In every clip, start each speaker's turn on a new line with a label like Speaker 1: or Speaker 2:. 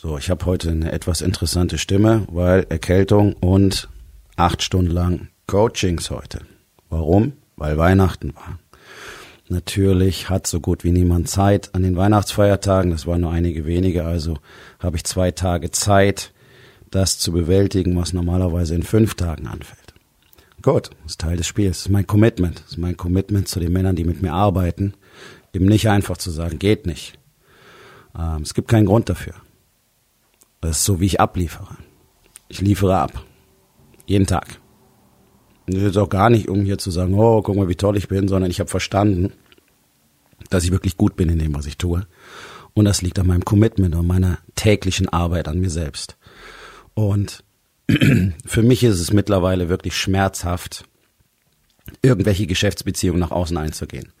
Speaker 1: So, ich habe heute eine etwas interessante Stimme, weil Erkältung und acht Stunden lang Coachings heute. Warum? Weil Weihnachten war. Natürlich hat so gut wie niemand Zeit an den Weihnachtsfeiertagen. Das waren nur einige wenige, also habe ich zwei Tage Zeit, das zu bewältigen, was normalerweise in fünf Tagen anfällt. Gut, das ist Teil des Spiels. Das ist mein Commitment. Das ist mein Commitment zu den Männern, die mit mir arbeiten. Eben nicht einfach zu sagen, geht nicht. Ähm, es gibt keinen Grund dafür. Das ist so, wie ich abliefere. Ich liefere ab. Jeden Tag. Das ist auch gar nicht, um hier zu sagen, oh, guck mal, wie toll ich bin, sondern ich habe verstanden, dass ich wirklich gut bin in dem, was ich tue. Und das liegt an meinem Commitment und meiner täglichen Arbeit an mir selbst. Und für mich ist es mittlerweile wirklich schmerzhaft, irgendwelche Geschäftsbeziehungen nach außen einzugehen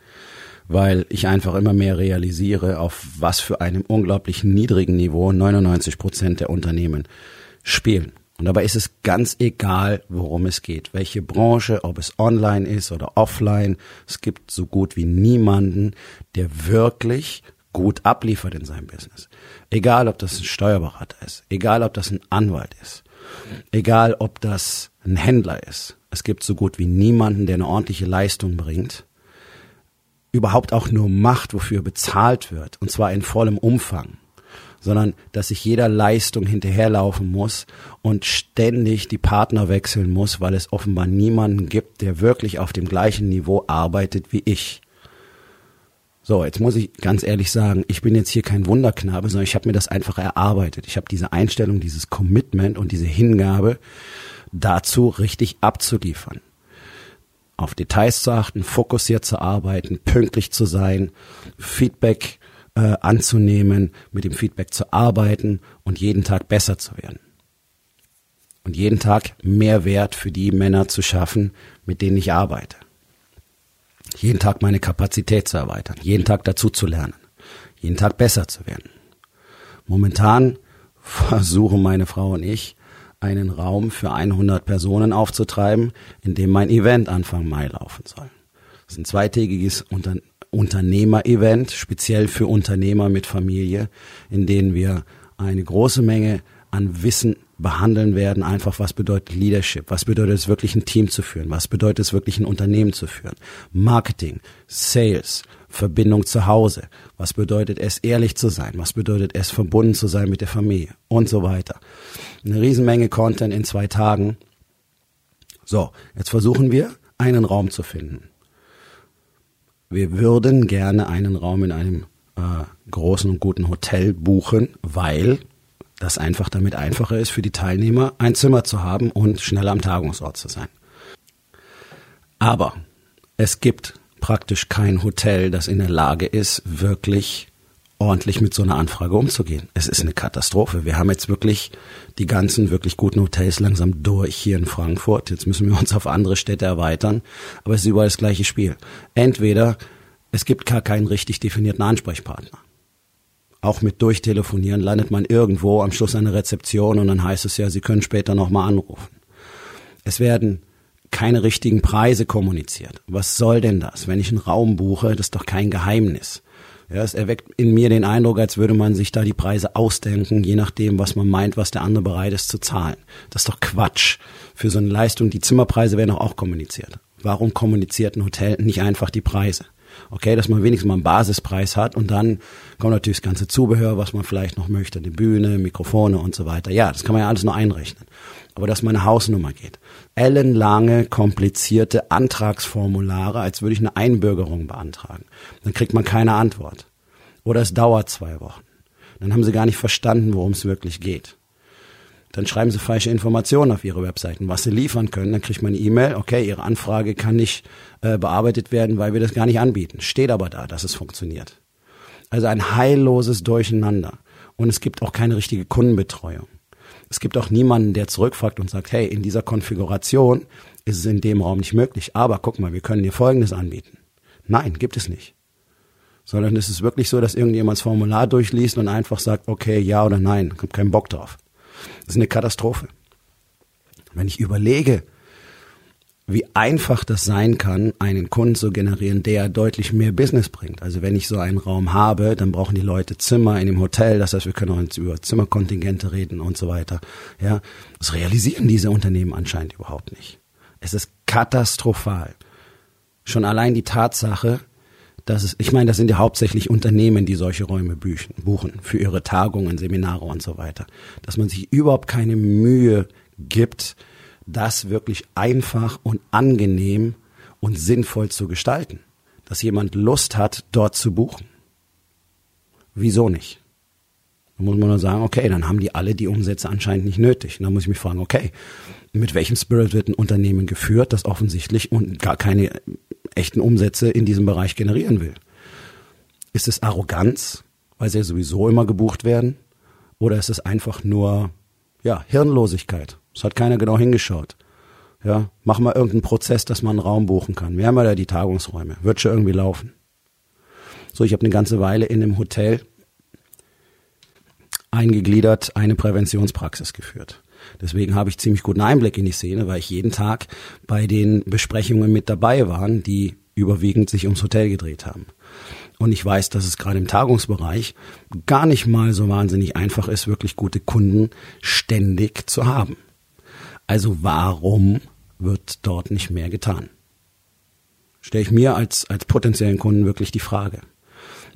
Speaker 1: weil ich einfach immer mehr realisiere, auf was für einem unglaublich niedrigen Niveau 99 Prozent der Unternehmen spielen. Und dabei ist es ganz egal, worum es geht, welche Branche, ob es online ist oder offline. Es gibt so gut wie niemanden, der wirklich gut abliefert in seinem Business. Egal, ob das ein Steuerberater ist, egal, ob das ein Anwalt ist, egal, ob das ein Händler ist. Es gibt so gut wie niemanden, der eine ordentliche Leistung bringt, überhaupt auch nur macht, wofür bezahlt wird, und zwar in vollem Umfang, sondern dass ich jeder Leistung hinterherlaufen muss und ständig die Partner wechseln muss, weil es offenbar niemanden gibt, der wirklich auf dem gleichen Niveau arbeitet wie ich. So, jetzt muss ich ganz ehrlich sagen, ich bin jetzt hier kein Wunderknabe, sondern ich habe mir das einfach erarbeitet. Ich habe diese Einstellung, dieses Commitment und diese Hingabe dazu richtig abzuliefern auf Details zu achten, fokussiert zu arbeiten, pünktlich zu sein, Feedback äh, anzunehmen, mit dem Feedback zu arbeiten und jeden Tag besser zu werden. Und jeden Tag mehr Wert für die Männer zu schaffen, mit denen ich arbeite. Jeden Tag meine Kapazität zu erweitern, jeden Tag dazu zu lernen, jeden Tag besser zu werden. Momentan versuchen meine Frau und ich, einen Raum für 100 Personen aufzutreiben, in dem mein Event Anfang Mai laufen soll. Das ist ein zweitägiges Unter Unternehmer-Event, speziell für Unternehmer mit Familie, in denen wir eine große Menge an Wissen behandeln werden, einfach was bedeutet Leadership, was bedeutet es wirklich ein Team zu führen, was bedeutet es wirklich ein Unternehmen zu führen, Marketing, Sales, Verbindung zu Hause, was bedeutet es ehrlich zu sein, was bedeutet es verbunden zu sein mit der Familie und so weiter. Eine Riesenmenge Content in zwei Tagen. So, jetzt versuchen wir einen Raum zu finden. Wir würden gerne einen Raum in einem äh, großen und guten Hotel buchen, weil das einfach damit einfacher ist für die Teilnehmer, ein Zimmer zu haben und schneller am Tagungsort zu sein. Aber es gibt praktisch kein Hotel, das in der Lage ist, wirklich ordentlich mit so einer Anfrage umzugehen. Es ist eine Katastrophe. Wir haben jetzt wirklich die ganzen wirklich guten Hotels langsam durch hier in Frankfurt. Jetzt müssen wir uns auf andere Städte erweitern. Aber es ist überall das gleiche Spiel. Entweder es gibt gar keinen richtig definierten Ansprechpartner auch mit Durchtelefonieren landet man irgendwo am Schluss eine Rezeption und dann heißt es ja, Sie können später nochmal anrufen. Es werden keine richtigen Preise kommuniziert. Was soll denn das? Wenn ich einen Raum buche, das ist doch kein Geheimnis. Ja, es erweckt in mir den Eindruck, als würde man sich da die Preise ausdenken, je nachdem, was man meint, was der andere bereit ist zu zahlen. Das ist doch Quatsch. Für so eine Leistung, die Zimmerpreise werden auch kommuniziert. Warum kommuniziert ein Hotel nicht einfach die Preise? Okay, dass man wenigstens mal einen Basispreis hat und dann kommt natürlich das ganze Zubehör, was man vielleicht noch möchte, die Bühne, Mikrofone und so weiter. Ja, das kann man ja alles nur einrechnen. Aber dass meine Hausnummer geht. Ellenlange, komplizierte Antragsformulare, als würde ich eine Einbürgerung beantragen. Dann kriegt man keine Antwort. Oder es dauert zwei Wochen. Dann haben sie gar nicht verstanden, worum es wirklich geht dann schreiben sie falsche Informationen auf ihre Webseiten, was sie liefern können. Dann kriegt man eine E-Mail, okay, ihre Anfrage kann nicht äh, bearbeitet werden, weil wir das gar nicht anbieten. Steht aber da, dass es funktioniert. Also ein heilloses Durcheinander. Und es gibt auch keine richtige Kundenbetreuung. Es gibt auch niemanden, der zurückfragt und sagt, hey, in dieser Konfiguration ist es in dem Raum nicht möglich, aber guck mal, wir können dir Folgendes anbieten. Nein, gibt es nicht. Sondern es ist wirklich so, dass irgendjemand das Formular durchliest und einfach sagt, okay, ja oder nein, habe keinen Bock drauf. Das ist eine Katastrophe. Wenn ich überlege, wie einfach das sein kann, einen Kunden zu generieren, der deutlich mehr Business bringt. Also wenn ich so einen Raum habe, dann brauchen die Leute Zimmer in dem Hotel, das heißt, wir können auch über Zimmerkontingente reden und so weiter. Ja, das realisieren diese Unternehmen anscheinend überhaupt nicht. Es ist katastrophal. Schon allein die Tatsache, dass es, ich meine, das sind ja hauptsächlich Unternehmen, die solche Räume büchen, buchen für ihre Tagungen, Seminare und so weiter, dass man sich überhaupt keine Mühe gibt, das wirklich einfach und angenehm und sinnvoll zu gestalten. Dass jemand Lust hat, dort zu buchen. Wieso nicht? Da muss man nur sagen, okay, dann haben die alle die Umsätze anscheinend nicht nötig. Und dann muss ich mich fragen, okay, mit welchem Spirit wird ein Unternehmen geführt, das offensichtlich und gar keine echten Umsätze in diesem Bereich generieren will? Ist es Arroganz, weil sie ja sowieso immer gebucht werden? Oder ist es einfach nur, ja, Hirnlosigkeit? Es hat keiner genau hingeschaut. Ja, mach mal irgendeinen Prozess, dass man einen Raum buchen kann. Wir haben ja da die Tagungsräume. Wird schon irgendwie laufen. So, ich habe eine ganze Weile in einem Hotel eingegliedert eine Präventionspraxis geführt. Deswegen habe ich ziemlich guten Einblick in die Szene, weil ich jeden Tag bei den Besprechungen mit dabei war, die überwiegend sich ums Hotel gedreht haben. Und ich weiß, dass es gerade im Tagungsbereich gar nicht mal so wahnsinnig einfach ist, wirklich gute Kunden ständig zu haben. Also warum wird dort nicht mehr getan? Stelle ich mir als, als potenziellen Kunden wirklich die Frage.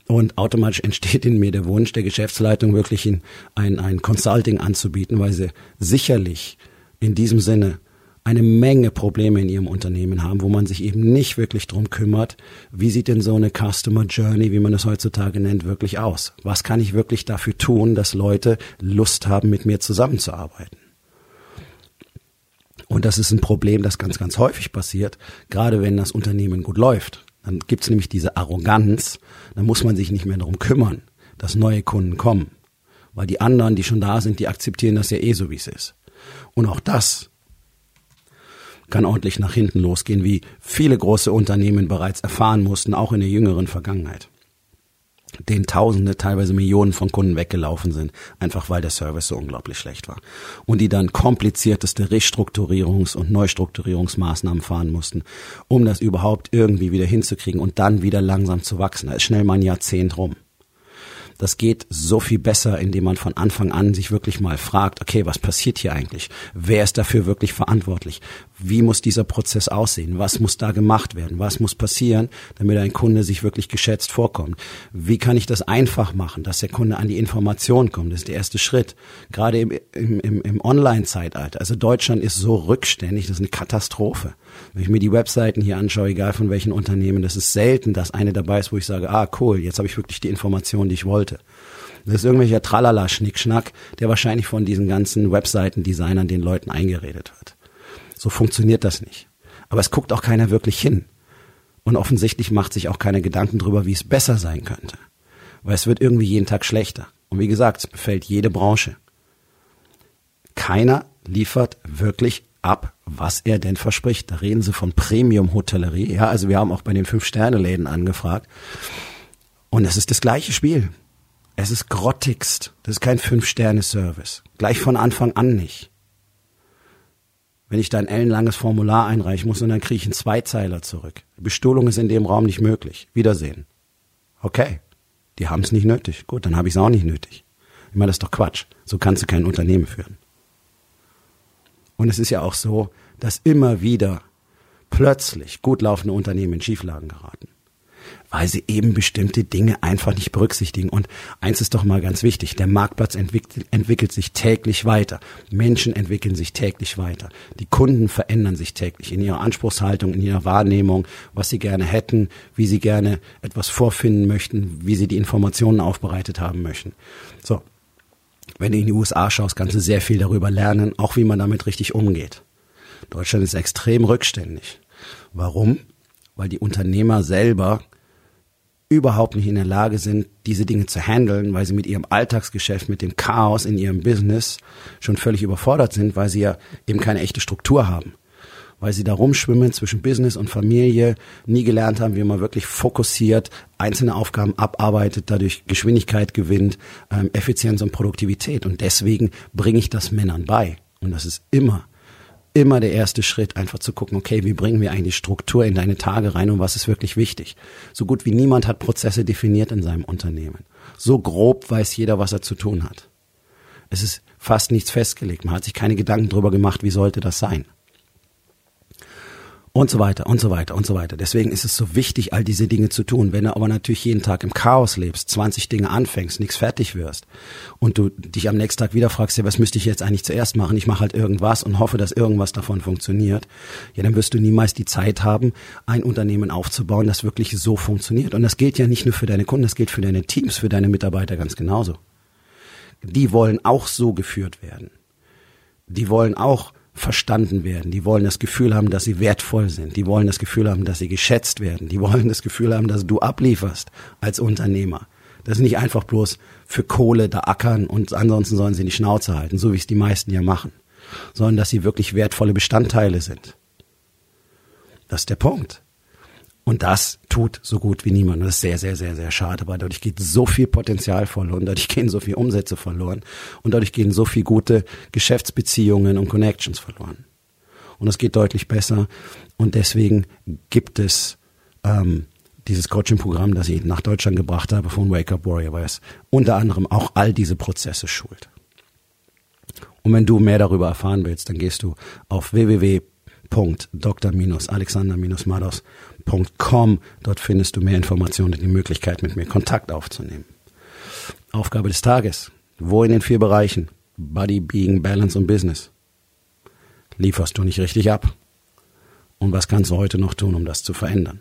Speaker 1: Und automatisch entsteht in mir der Wunsch der Geschäftsleitung wirklich in ein, ein Consulting anzubieten, weil sie sicherlich in diesem Sinne eine Menge Probleme in ihrem Unternehmen haben, wo man sich eben nicht wirklich drum kümmert, wie sieht denn so eine Customer Journey, wie man es heutzutage nennt, wirklich aus? Was kann ich wirklich dafür tun, dass Leute Lust haben, mit mir zusammenzuarbeiten? Und das ist ein Problem, das ganz, ganz häufig passiert, gerade wenn das Unternehmen gut läuft. Dann gibt's nämlich diese Arroganz, dann muss man sich nicht mehr darum kümmern, dass neue Kunden kommen. Weil die anderen, die schon da sind, die akzeptieren das ja eh so, wie es ist. Und auch das kann ordentlich nach hinten losgehen, wie viele große Unternehmen bereits erfahren mussten, auch in der jüngeren Vergangenheit denen Tausende, teilweise Millionen von Kunden weggelaufen sind, einfach weil der Service so unglaublich schlecht war. Und die dann komplizierteste Restrukturierungs- und Neustrukturierungsmaßnahmen fahren mussten, um das überhaupt irgendwie wieder hinzukriegen und dann wieder langsam zu wachsen. Da ist schnell mal ein Jahrzehnt rum. Das geht so viel besser, indem man von Anfang an sich wirklich mal fragt, okay, was passiert hier eigentlich? Wer ist dafür wirklich verantwortlich? Wie muss dieser Prozess aussehen? Was muss da gemacht werden? Was muss passieren, damit ein Kunde sich wirklich geschätzt vorkommt? Wie kann ich das einfach machen, dass der Kunde an die Information kommt? Das ist der erste Schritt. Gerade im, im, im, Online-Zeitalter. Also Deutschland ist so rückständig, das ist eine Katastrophe. Wenn ich mir die Webseiten hier anschaue, egal von welchen Unternehmen, das ist selten, dass eine dabei ist, wo ich sage, ah cool, jetzt habe ich wirklich die Information, die ich wollte. Das ist irgendwelcher Tralala-Schnickschnack, der wahrscheinlich von diesen ganzen Webseiten-Designern den Leuten eingeredet wird. So funktioniert das nicht. Aber es guckt auch keiner wirklich hin. Und offensichtlich macht sich auch keiner Gedanken drüber, wie es besser sein könnte. Weil es wird irgendwie jeden Tag schlechter. Und wie gesagt, es befällt jede Branche. Keiner liefert wirklich ab, was er denn verspricht. Da reden sie von Premium-Hotellerie. Ja, also wir haben auch bei den Fünf-Sterne-Läden angefragt. Und es ist das gleiche Spiel. Es ist grottigst. Das ist kein Fünf-Sterne-Service. Gleich von Anfang an nicht. Wenn ich da ein ellenlanges Formular einreichen muss und dann kriege ich einen Zweizeiler zurück. Die Bestuhlung ist in dem Raum nicht möglich. Wiedersehen. Okay. Die haben es nicht nötig. Gut, dann habe ich es auch nicht nötig. Ich meine, das ist doch Quatsch. So kannst du kein Unternehmen führen. Und es ist ja auch so, dass immer wieder plötzlich gut laufende Unternehmen in Schieflagen geraten, weil sie eben bestimmte Dinge einfach nicht berücksichtigen. Und eins ist doch mal ganz wichtig, der Marktplatz entwickelt, entwickelt sich täglich weiter, Menschen entwickeln sich täglich weiter, die Kunden verändern sich täglich in ihrer Anspruchshaltung, in ihrer Wahrnehmung, was sie gerne hätten, wie sie gerne etwas vorfinden möchten, wie sie die Informationen aufbereitet haben möchten. So, wenn du in die USA schaust, kannst du sehr viel darüber lernen, auch wie man damit richtig umgeht. Deutschland ist extrem rückständig. Warum? Weil die Unternehmer selber überhaupt nicht in der Lage sind, diese Dinge zu handeln, weil sie mit ihrem Alltagsgeschäft, mit dem Chaos in ihrem Business schon völlig überfordert sind, weil sie ja eben keine echte Struktur haben. Weil sie da rumschwimmen zwischen Business und Familie, nie gelernt haben, wie man wirklich fokussiert einzelne Aufgaben abarbeitet, dadurch Geschwindigkeit gewinnt, ähm, Effizienz und Produktivität. Und deswegen bringe ich das Männern bei. Und das ist immer immer der erste Schritt, einfach zu gucken, okay, wie bringen wir eigentlich Struktur in deine Tage rein und was ist wirklich wichtig. So gut wie niemand hat Prozesse definiert in seinem Unternehmen. So grob weiß jeder, was er zu tun hat. Es ist fast nichts festgelegt. Man hat sich keine Gedanken darüber gemacht, wie sollte das sein und so weiter und so weiter und so weiter. Deswegen ist es so wichtig, all diese Dinge zu tun. Wenn du aber natürlich jeden Tag im Chaos lebst, 20 Dinge anfängst, nichts fertig wirst und du dich am nächsten Tag wieder fragst, ja, was müsste ich jetzt eigentlich zuerst machen? Ich mache halt irgendwas und hoffe, dass irgendwas davon funktioniert. Ja, dann wirst du niemals die Zeit haben, ein Unternehmen aufzubauen, das wirklich so funktioniert. Und das gilt ja nicht nur für deine Kunden, das gilt für deine Teams, für deine Mitarbeiter ganz genauso. Die wollen auch so geführt werden. Die wollen auch verstanden werden. Die wollen das Gefühl haben, dass sie wertvoll sind. Die wollen das Gefühl haben, dass sie geschätzt werden. Die wollen das Gefühl haben, dass du ablieferst als Unternehmer. Das ist nicht einfach bloß für Kohle da ackern und ansonsten sollen sie die Schnauze halten, so wie es die meisten ja machen, sondern dass sie wirklich wertvolle Bestandteile sind. Das ist der Punkt. Und das tut so gut wie niemand. Das ist sehr, sehr, sehr, sehr schade, weil dadurch geht so viel Potenzial verloren, dadurch gehen so viel Umsätze verloren und dadurch gehen so viel gute Geschäftsbeziehungen und Connections verloren. Und es geht deutlich besser. Und deswegen gibt es ähm, dieses Coaching-Programm, das ich nach Deutschland gebracht habe von Wake Up Warrior, weil es unter anderem auch all diese Prozesse schult. Und wenn du mehr darüber erfahren willst, dann gehst du auf www www.dr-alexander-mados.com. Dort findest du mehr Informationen und die Möglichkeit, mit mir Kontakt aufzunehmen. Aufgabe des Tages. Wo in den vier Bereichen Body, Being, Balance und Business lieferst du nicht richtig ab? Und was kannst du heute noch tun, um das zu verändern?